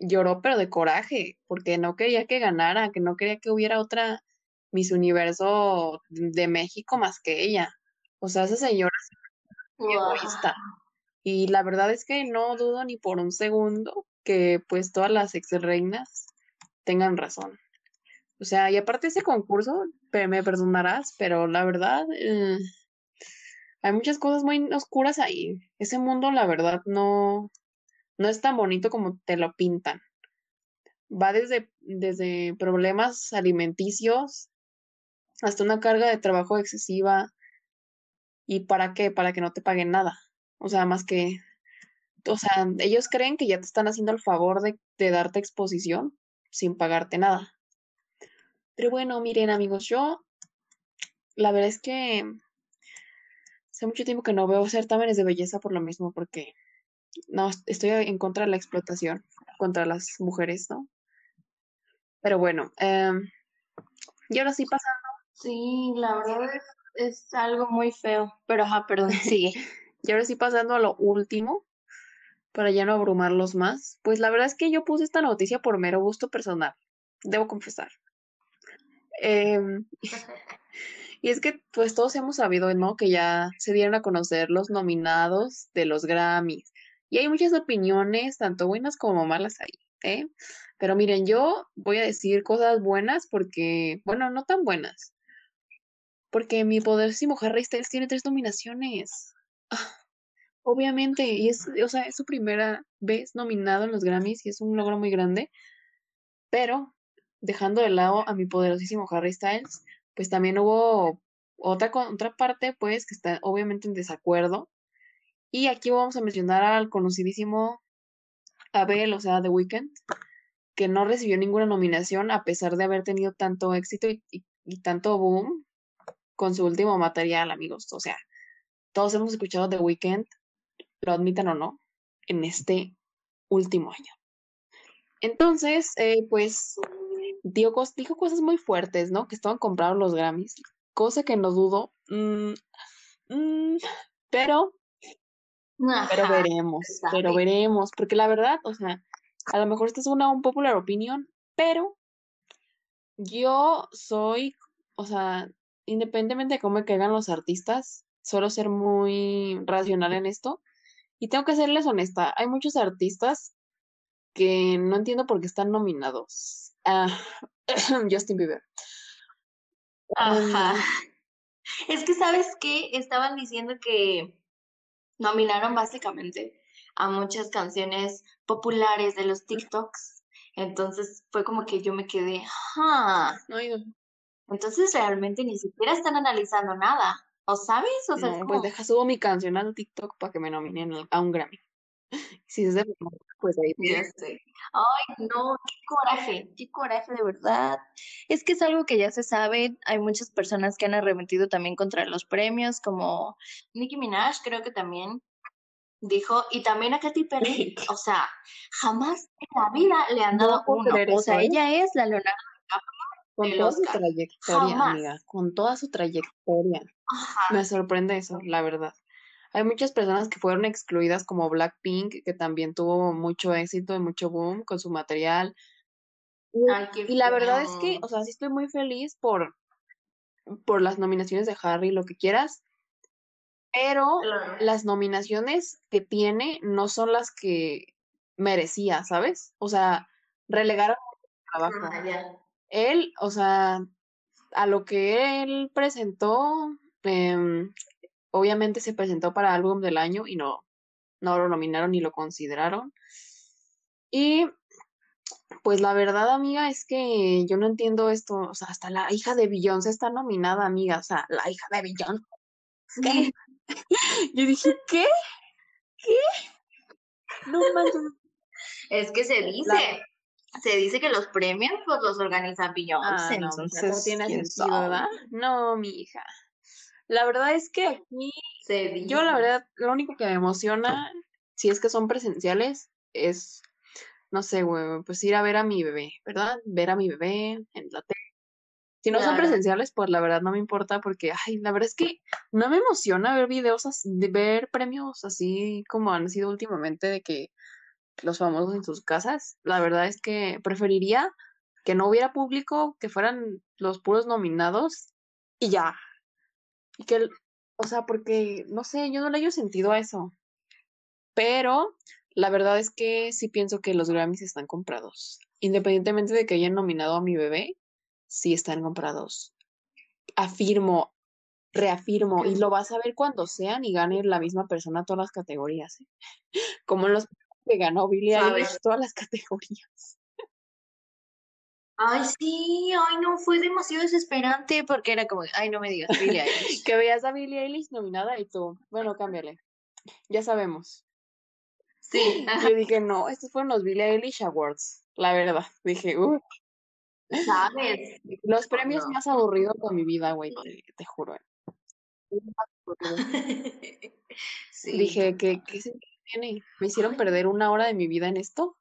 lloró pero de coraje, porque no quería que ganara, que no quería que hubiera otra Miss Universo de México más que ella. O sea, esa señora es egoísta. Y la verdad es que no dudo ni por un segundo que pues todas las ex reinas tengan razón. O sea, y aparte ese concurso, me perdonarás, pero la verdad, eh, hay muchas cosas muy oscuras ahí. Ese mundo, la verdad, no, no es tan bonito como te lo pintan. Va desde, desde problemas alimenticios hasta una carga de trabajo excesiva. ¿Y para qué? Para que no te paguen nada. O sea, más que, o sea, ellos creen que ya te están haciendo el favor de, de darte exposición sin pagarte nada. Pero bueno, miren amigos, yo la verdad es que hace mucho tiempo que no veo certámenes de belleza por lo mismo, porque no, estoy en contra de la explotación contra las mujeres, ¿no? Pero bueno, eh, y ahora sí pasando Sí, la verdad es, algo muy feo, pero ajá, perdón, sigue. (laughs) y ahora sí pasando a lo último, para ya no abrumarlos más, pues la verdad es que yo puse esta noticia por mero gusto personal, debo confesar. Em, y es que pues todos hemos sabido, ¿no? Que ya se dieron a conocer los nominados de los Grammys. Y hay muchas opiniones, tanto buenas como malas ahí, ¿eh? Pero miren, yo voy a decir cosas buenas porque, bueno, no tan buenas. Porque mi poderísimo Harry Styles tiene tres nominaciones. Ah, obviamente, y es, o sea, es su primera vez nominado en los Grammys y es un logro muy grande. Pero, dejando de lado a mi poderosísimo Harry Styles, pues también hubo otra, otra parte, pues, que está obviamente en desacuerdo. Y aquí vamos a mencionar al conocidísimo Abel, o sea, The Weeknd, que no recibió ninguna nominación a pesar de haber tenido tanto éxito y tanto boom con su último material, amigos. O sea, todos hemos escuchado The Weeknd, lo admitan o no, en este último año. Entonces, eh, pues, dijo, dijo, cosas muy fuertes, ¿no? Que estaban comprados los Grammys, cosa que no dudo, mm, mm, pero, pero veremos, pero veremos, porque la verdad, o sea, a lo mejor esta es una un popular opinión, pero yo soy, o sea, independientemente de cómo me caigan los artistas, suelo ser muy racional en esto. Y tengo que serles honesta, hay muchos artistas que no entiendo por qué están nominados. Ah, (clears throat) Justin Bieber. Ajá. (laughs) es que, ¿sabes qué? Estaban diciendo que nominaron básicamente a muchas canciones populares de los TikToks. Entonces fue como que yo me quedé, ¡ah! No, entonces realmente ni siquiera están analizando nada. ¿O sabes? O sea, pues deja subo mi canción al TikTok para que me nominen a un Grammy. (laughs) Si es de pues ahí Ay, no, qué coraje, qué coraje de verdad. Es que es algo que ya se sabe. Hay muchas personas que han arremetido también contra los premios, como Nicki Minaj, creo que también dijo, y también a Katy Perry. o sea, jamás en la vida le han dado uno. O sea, ¿eh? ella es la Leonardo con toda su trayectoria, amiga, con toda su trayectoria. Me sorprende eso, la verdad. Hay muchas personas que fueron excluidas como Blackpink, que también tuvo mucho éxito y mucho boom con su material. y la verdad es que, o sea, sí estoy muy feliz por, por las nominaciones de Harry, lo que quieras, pero las nominaciones que tiene no son las que merecía, ¿sabes? O sea, relegaron trabajo. Ah, él, o sea, a lo que él presentó, em, obviamente se presentó para álbum del año y no, no lo nominaron ni lo consideraron. Y pues la verdad, amiga, es que yo no entiendo esto. O sea, hasta la hija de Beyoncé está nominada, amiga. O sea, la hija de Beyoncé. ¿Qué? (laughs) yo dije, ¿qué? ¿Qué? No manches. Es que se dice, se dice que los premios pues los organiza Beyoncé. Ah, no, no tiene sentido, ¿verdad? No, mi hija. La verdad es que aquí, yo la verdad, lo único que me emociona, si es que son presenciales, es, no sé, güey, pues ir a ver a mi bebé, ¿verdad? Ver a mi bebé en la tele. Si no son presenciales, pues la verdad no me importa porque, ay, la verdad es que no me emociona ver videos, así, de ver premios así como han sido últimamente de que los famosos en sus casas. La verdad es que preferiría que no hubiera público, que fueran los puros nominados y ya. Y que, o sea, porque, no sé, yo no le haya sentido a eso. Pero la verdad es que sí pienso que los Grammys están comprados. Independientemente de que hayan nominado a mi bebé, sí están comprados. Afirmo, reafirmo, y lo vas a ver cuando sean y gane la misma persona todas las categorías. ¿eh? (laughs) Como en los que ganó Billie Eilish todas las categorías. Ay, sí, ay, no, fue demasiado desesperante porque era como, ay, no me digas Billie (laughs) Eilish. que veas a Billie Eilish nominada y tú, bueno, cámbiale. Ya sabemos. Sí. (laughs) Yo dije, no, estos fueron los Billie Eilish Awards, la verdad. Dije, uh. ¿Sabes? (laughs) Los premios más aburridos de mi vida, güey, te, juro. Dije, ¿qué, qué tiene? ¿Me hicieron perder una hora de mi vida en esto?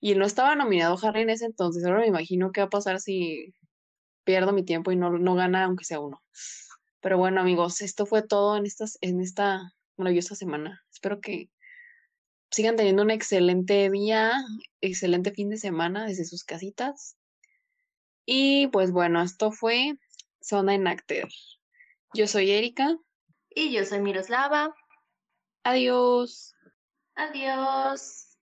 Y no estaba nominado Harry en ese entonces. Ahora me imagino qué va a pasar si pierdo mi tiempo y no, no gana aunque sea uno. Pero bueno, amigos, esto fue todo en, estas, en esta maravillosa semana. Espero que sigan teniendo un excelente día, excelente fin de semana desde sus casitas. Y pues bueno, esto fue Zona Enacted. Yo soy Erika. Y yo soy Miroslava. Adiós. Adiós.